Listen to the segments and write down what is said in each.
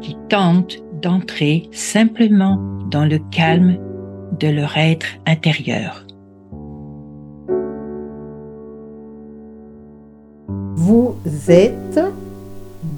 qui tentent d'entrer simplement dans le calme de leur être intérieur. Vous êtes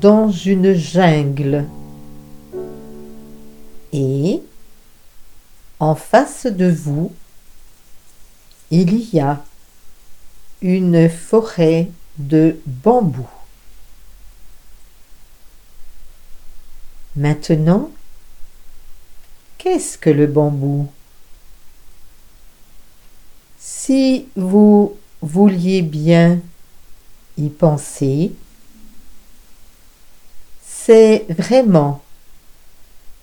dans une jungle et en face de vous, il y a une forêt de bambou. Maintenant, qu'est-ce que le bambou? Si vous vouliez bien y penser, c'est vraiment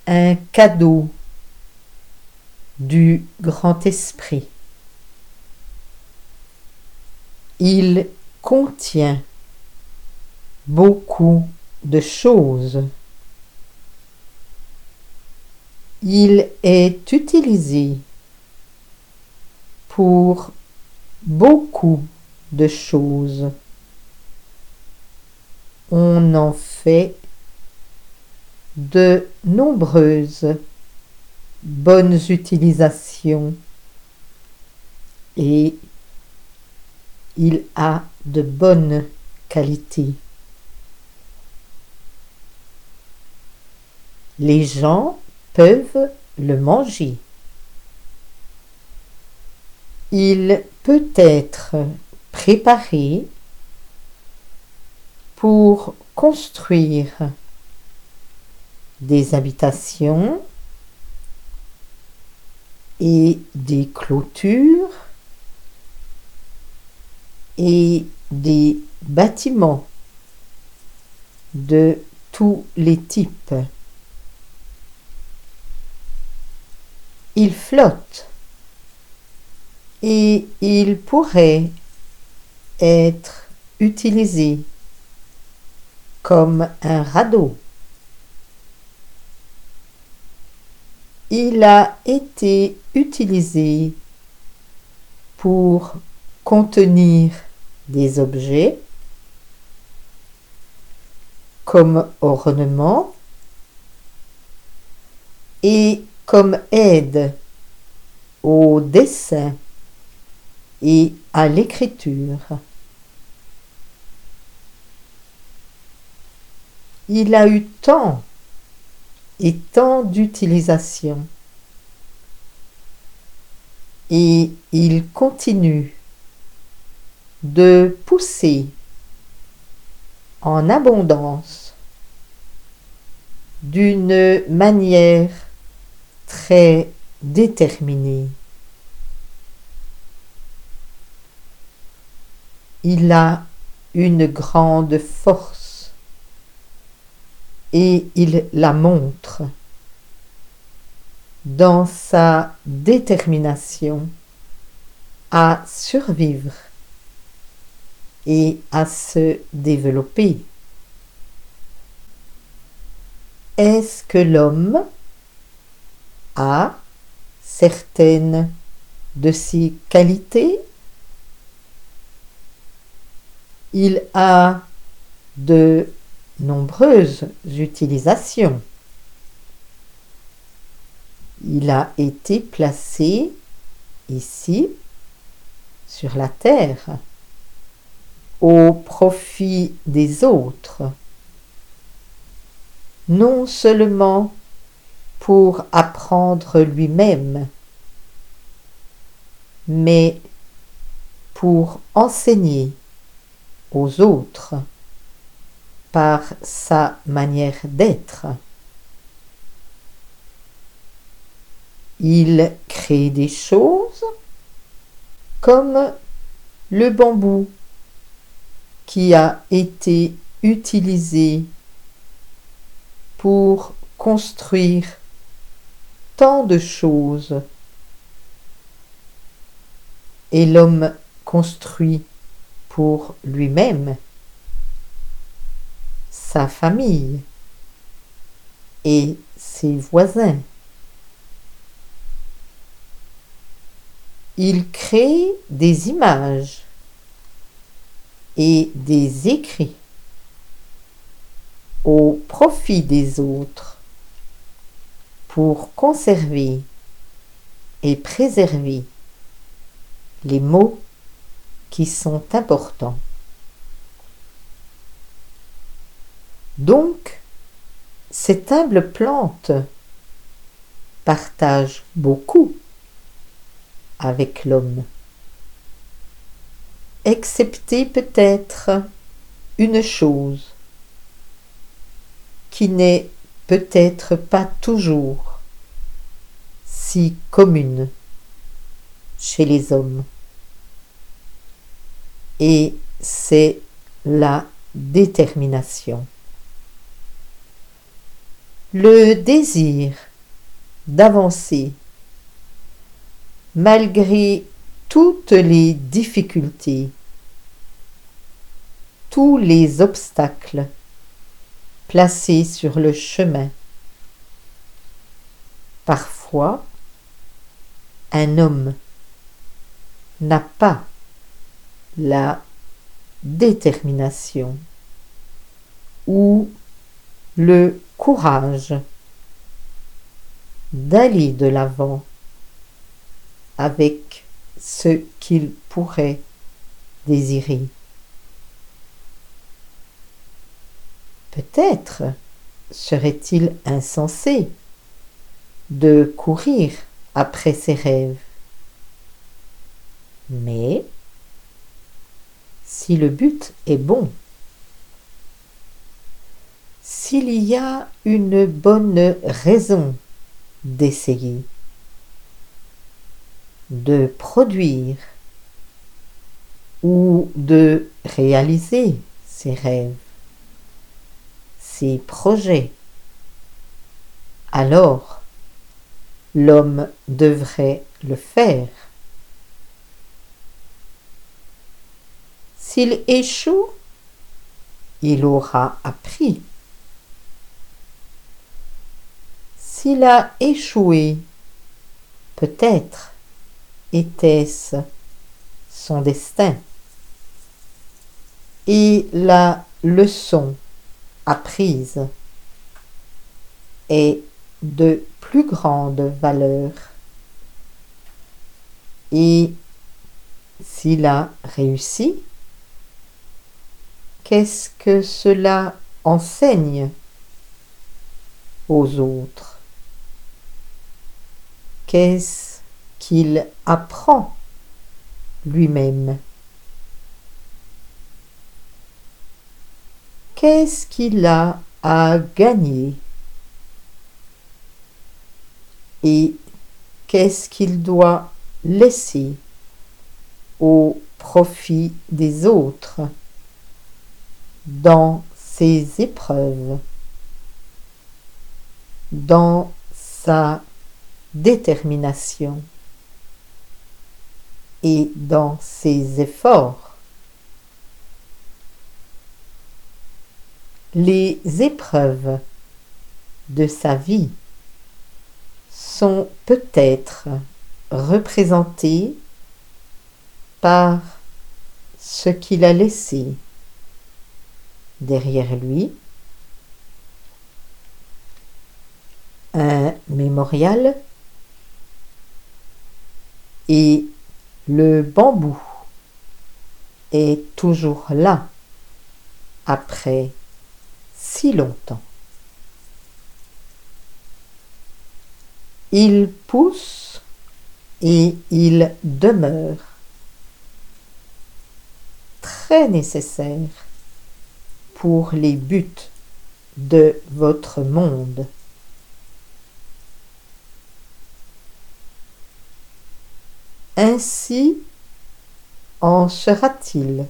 un cadeau du grand esprit. Il contient beaucoup de choses. Il est utilisé pour beaucoup de choses. On en fait de nombreuses bonnes utilisations et il a de bonnes qualités. Les gens peuvent le manger. Il peut être préparé pour construire des habitations et des clôtures et des bâtiments de tous les types. Il flotte et il pourrait être utilisé comme un radeau. Il a été utilisé pour contenir des objets comme ornement et comme aide au dessin et à l'écriture. Il a eu tant et tant d'utilisation. Et il continue de pousser en abondance d'une manière très déterminée. Il a une grande force et il la montre dans sa détermination à survivre et à se développer. Est-ce que l'homme a certaines de ses qualités Il a de nombreuses utilisations. Il a été placé ici sur la terre au profit des autres, non seulement pour apprendre lui-même, mais pour enseigner aux autres par sa manière d'être. Il crée des choses comme le bambou qui a été utilisé pour construire tant de choses. Et l'homme construit pour lui-même, sa famille et ses voisins. Il crée des images et des écrits au profit des autres pour conserver et préserver les mots qui sont importants. Donc, cette humble plante partage beaucoup avec l'homme, excepté peut-être une chose qui n'est peut-être pas toujours si commune chez les hommes. Et c'est la détermination. Le désir d'avancer malgré toutes les difficultés, tous les obstacles placés sur le chemin. Parfois, un homme n'a pas la détermination ou le courage d'aller de l'avant avec ce qu'il pourrait désirer. Peut-être serait-il insensé de courir après ses rêves. Mais si le but est bon, s'il y a une bonne raison d'essayer, de produire ou de réaliser ses rêves, ses projets, alors l'homme devrait le faire. S'il échoue, il aura appris. S'il a échoué, peut-être était-ce son destin. Et la leçon apprise est de plus grande valeur. Et s'il a réussi, qu'est-ce que cela enseigne aux autres? Qu'est-ce qu'il apprend lui-même? Qu'est-ce qu'il a à gagner? Et qu'est-ce qu'il doit laisser au profit des autres dans ses épreuves, dans sa détermination et dans ses efforts? Les épreuves de sa vie sont peut-être représentées par ce qu'il a laissé derrière lui, un mémorial et le bambou est toujours là après si longtemps. Il pousse et il demeure. Très nécessaire pour les buts de votre monde. Ainsi en sera-t-il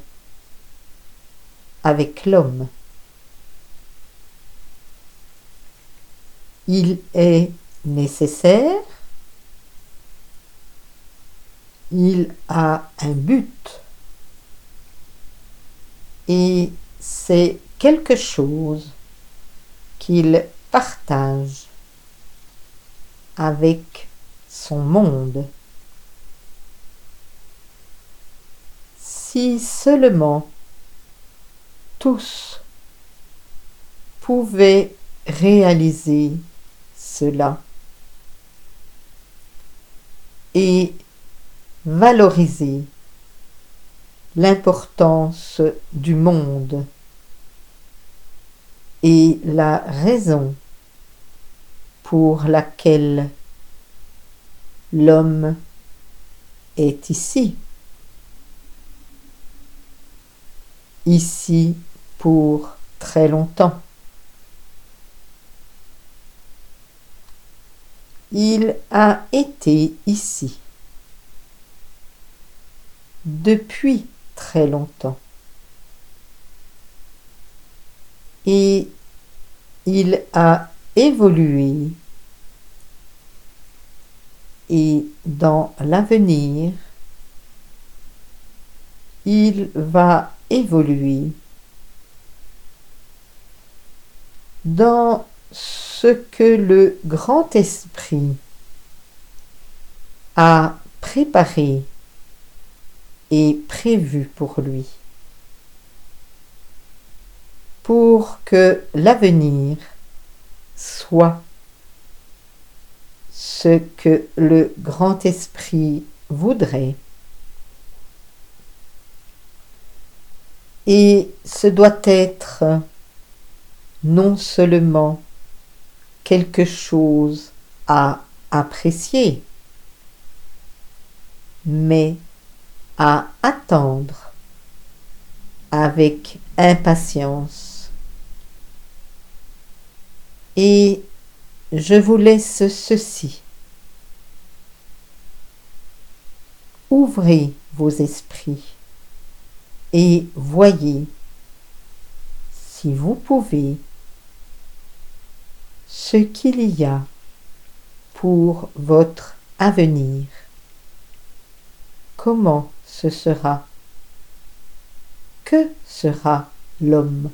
avec l'homme. Il est nécessaire, il a un but et c'est quelque chose qu'il partage avec son monde. Si seulement tous pouvaient réaliser cela et valoriser l'importance du monde et la raison pour laquelle l'homme est ici. Ici pour très longtemps. Il a été ici. Depuis très longtemps. Et il a évolué. Et dans l'avenir, il va évoluer. Dans ce que le grand esprit a préparé et prévu pour lui, pour que l'avenir soit ce que le grand esprit voudrait. Et ce doit être non seulement quelque chose à apprécier, mais à attendre avec impatience. Et je vous laisse ceci. Ouvrez vos esprits et voyez, si vous pouvez, ce qu'il y a pour votre avenir. Comment ce sera? Que sera l'homme?